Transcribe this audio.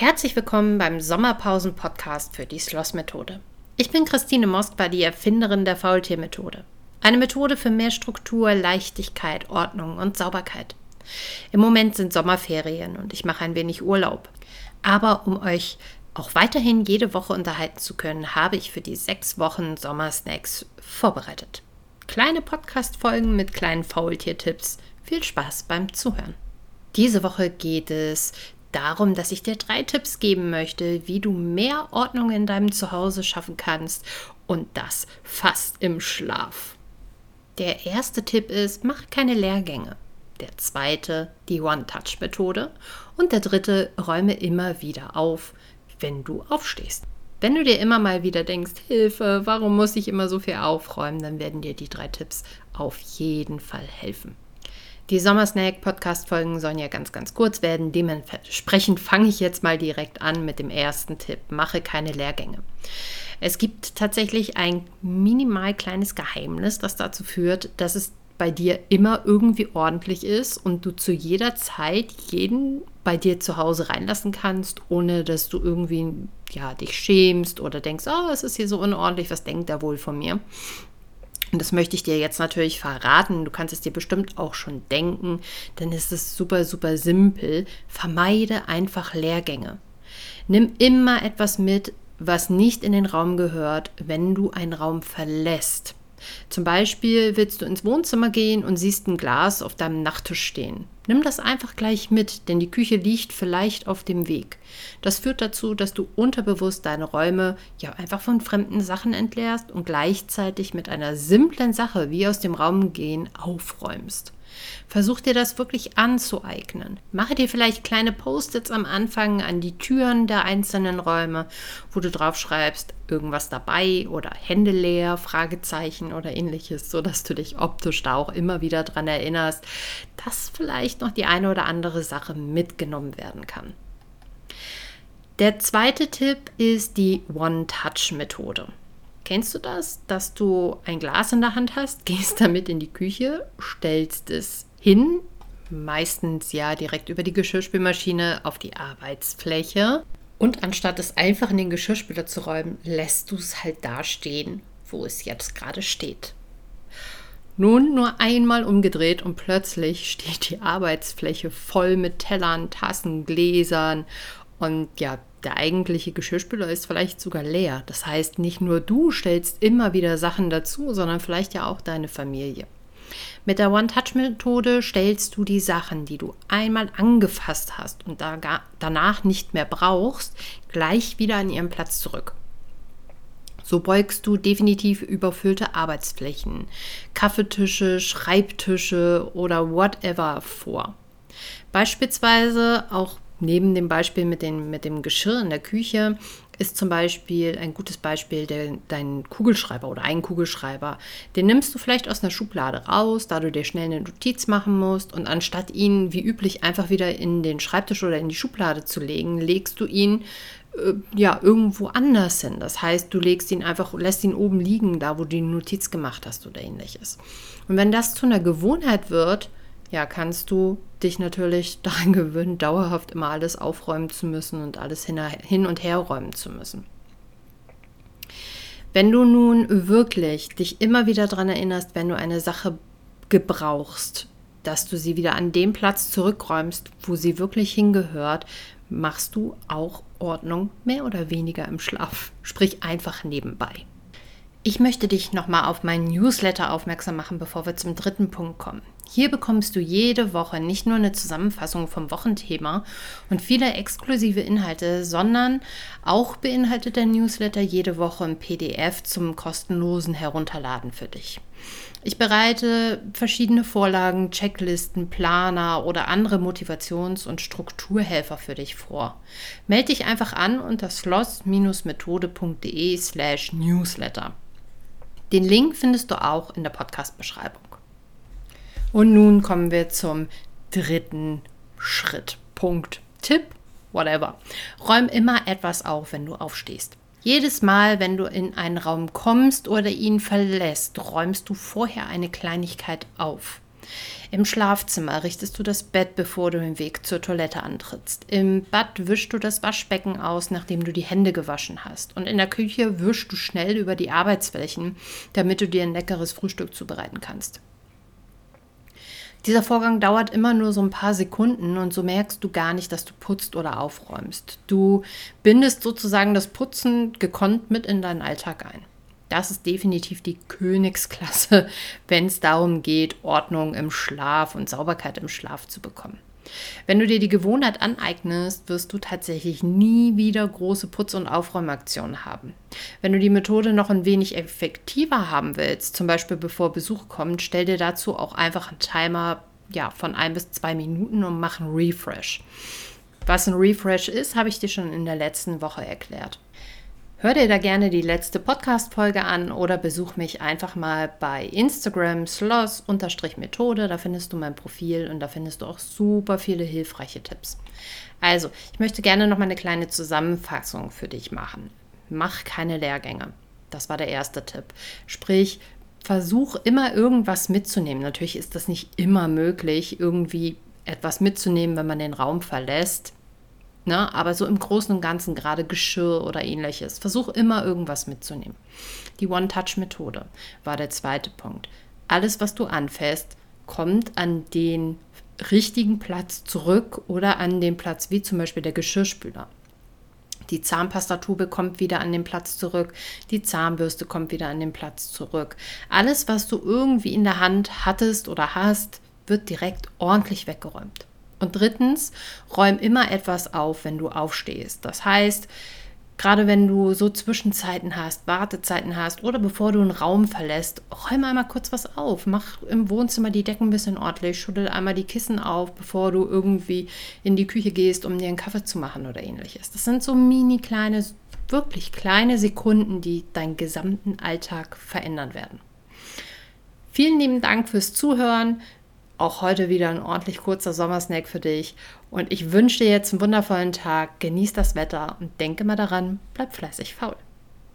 Herzlich willkommen beim Sommerpausen-Podcast für die Sloss-Methode. Ich bin Christine Moskwa, die Erfinderin der Faultier-Methode. Eine Methode für mehr Struktur, Leichtigkeit, Ordnung und Sauberkeit. Im Moment sind Sommerferien und ich mache ein wenig Urlaub. Aber um euch auch weiterhin jede Woche unterhalten zu können, habe ich für die sechs Wochen Sommersnacks vorbereitet. Kleine Podcast-Folgen mit kleinen Faultier-Tipps. Viel Spaß beim Zuhören. Diese Woche geht es darum, dass ich dir drei Tipps geben möchte, wie du mehr Ordnung in deinem Zuhause schaffen kannst und das fast im Schlaf. Der erste Tipp ist, mach keine Lehrgänge. Der zweite, die One-Touch-Methode. Und der dritte, räume immer wieder auf, wenn du aufstehst. Wenn du dir immer mal wieder denkst, Hilfe, warum muss ich immer so viel aufräumen, dann werden dir die drei Tipps auf jeden Fall helfen. Die Sommersnack-Podcast-Folgen sollen ja ganz, ganz kurz werden. Dementsprechend fange ich jetzt mal direkt an mit dem ersten Tipp. Mache keine Lehrgänge. Es gibt tatsächlich ein minimal kleines Geheimnis, das dazu führt, dass es bei dir immer irgendwie ordentlich ist und du zu jeder Zeit jeden bei dir zu Hause reinlassen kannst, ohne dass du irgendwie ja, dich schämst oder denkst, oh, es ist hier so unordentlich, was denkt er wohl von mir? Und das möchte ich dir jetzt natürlich verraten. Du kannst es dir bestimmt auch schon denken, denn es ist super, super simpel. Vermeide einfach Leergänge. Nimm immer etwas mit, was nicht in den Raum gehört, wenn du einen Raum verlässt. Zum Beispiel willst du ins Wohnzimmer gehen und siehst ein Glas auf deinem Nachttisch stehen. Nimm das einfach gleich mit, denn die Küche liegt vielleicht auf dem Weg. Das führt dazu, dass du unterbewusst deine Räume ja einfach von fremden Sachen entleerst und gleichzeitig mit einer simplen Sache wie aus dem Raum gehen aufräumst. Versuch dir das wirklich anzueignen. Mache dir vielleicht kleine Post-its am Anfang an die Türen der einzelnen Räume, wo du drauf schreibst, irgendwas dabei oder Hände leer, Fragezeichen oder ähnliches, sodass du dich optisch da auch immer wieder daran erinnerst, dass vielleicht noch die eine oder andere Sache mitgenommen werden kann. Der zweite Tipp ist die One-Touch-Methode. Kennst du das, dass du ein Glas in der Hand hast, gehst damit in die Küche, stellst es hin, meistens ja direkt über die Geschirrspülmaschine auf die Arbeitsfläche und anstatt es einfach in den Geschirrspüler zu räumen, lässt du es halt da stehen, wo es jetzt gerade steht. Nun nur einmal umgedreht und plötzlich steht die Arbeitsfläche voll mit Tellern, Tassen, Gläsern und ja, der eigentliche Geschirrspüler ist vielleicht sogar leer. Das heißt, nicht nur du stellst immer wieder Sachen dazu, sondern vielleicht ja auch deine Familie. Mit der One-Touch-Methode stellst du die Sachen, die du einmal angefasst hast und danach nicht mehr brauchst, gleich wieder an ihren Platz zurück. So beugst du definitiv überfüllte Arbeitsflächen, Kaffeetische, Schreibtische oder whatever vor. Beispielsweise auch Neben dem Beispiel mit, den, mit dem Geschirr in der Küche ist zum Beispiel ein gutes Beispiel der, dein Kugelschreiber oder ein Kugelschreiber. Den nimmst du vielleicht aus einer Schublade raus, da du dir schnell eine Notiz machen musst und anstatt ihn wie üblich einfach wieder in den Schreibtisch oder in die Schublade zu legen, legst du ihn ja irgendwo anders hin. Das heißt, du legst ihn einfach, lässt ihn oben liegen, da wo du die Notiz gemacht hast oder ähnliches. Und wenn das zu einer Gewohnheit wird, ja, kannst du dich natürlich daran gewöhnen, dauerhaft immer alles aufräumen zu müssen und alles hin und her räumen zu müssen. Wenn du nun wirklich dich immer wieder daran erinnerst, wenn du eine Sache gebrauchst, dass du sie wieder an den Platz zurückräumst, wo sie wirklich hingehört, machst du auch Ordnung mehr oder weniger im Schlaf, sprich einfach nebenbei. Ich möchte dich nochmal auf meinen Newsletter aufmerksam machen, bevor wir zum dritten Punkt kommen. Hier bekommst du jede Woche nicht nur eine Zusammenfassung vom Wochenthema und viele exklusive Inhalte, sondern auch beinhaltet der Newsletter jede Woche ein PDF zum kostenlosen Herunterladen für dich. Ich bereite verschiedene Vorlagen, Checklisten, Planer oder andere Motivations- und Strukturhelfer für dich vor. Melde dich einfach an unter sloss-methode.de slash newsletter. Den Link findest du auch in der Podcast-Beschreibung. Und nun kommen wir zum dritten Schritt. Punkt. Tipp, whatever. Räum immer etwas auf, wenn du aufstehst. Jedes Mal, wenn du in einen Raum kommst oder ihn verlässt, räumst du vorher eine Kleinigkeit auf. Im Schlafzimmer richtest du das Bett, bevor du den Weg zur Toilette antrittst. Im Bad wischst du das Waschbecken aus, nachdem du die Hände gewaschen hast. Und in der Küche wischst du schnell über die Arbeitsflächen, damit du dir ein leckeres Frühstück zubereiten kannst. Dieser Vorgang dauert immer nur so ein paar Sekunden und so merkst du gar nicht, dass du putzt oder aufräumst. Du bindest sozusagen das Putzen gekonnt mit in deinen Alltag ein. Das ist definitiv die Königsklasse, wenn es darum geht, Ordnung im Schlaf und Sauberkeit im Schlaf zu bekommen. Wenn du dir die Gewohnheit aneignest, wirst du tatsächlich nie wieder große Putz- und Aufräumaktionen haben. Wenn du die Methode noch ein wenig effektiver haben willst, zum Beispiel bevor Besuch kommt, stell dir dazu auch einfach einen Timer ja, von ein bis zwei Minuten und mach einen Refresh. Was ein Refresh ist, habe ich dir schon in der letzten Woche erklärt. Hör dir da gerne die letzte Podcast-Folge an oder besuch mich einfach mal bei Instagram sloss-methode. Da findest du mein Profil und da findest du auch super viele hilfreiche Tipps. Also, ich möchte gerne noch mal eine kleine Zusammenfassung für dich machen. Mach keine Lehrgänge. Das war der erste Tipp. Sprich, versuch immer irgendwas mitzunehmen. Natürlich ist das nicht immer möglich, irgendwie etwas mitzunehmen, wenn man den Raum verlässt. Ne? Aber so im Großen und Ganzen, gerade Geschirr oder ähnliches, versuch immer irgendwas mitzunehmen. Die One-Touch-Methode war der zweite Punkt. Alles, was du anfährst, kommt an den richtigen Platz zurück oder an den Platz wie zum Beispiel der Geschirrspüler. Die Zahnpastatube kommt wieder an den Platz zurück. Die Zahnbürste kommt wieder an den Platz zurück. Alles, was du irgendwie in der Hand hattest oder hast, wird direkt ordentlich weggeräumt. Und drittens, räum immer etwas auf, wenn du aufstehst. Das heißt, gerade wenn du so Zwischenzeiten hast, Wartezeiten hast oder bevor du einen Raum verlässt, räum einmal kurz was auf. Mach im Wohnzimmer die Decken ein bisschen ordentlich, schüttel einmal die Kissen auf, bevor du irgendwie in die Küche gehst, um dir einen Kaffee zu machen oder ähnliches. Das sind so mini kleine, wirklich kleine Sekunden, die deinen gesamten Alltag verändern werden. Vielen lieben Dank fürs Zuhören. Auch heute wieder ein ordentlich kurzer Sommersnack für dich. Und ich wünsche dir jetzt einen wundervollen Tag, genieß das Wetter und denke mal daran, bleib fleißig faul.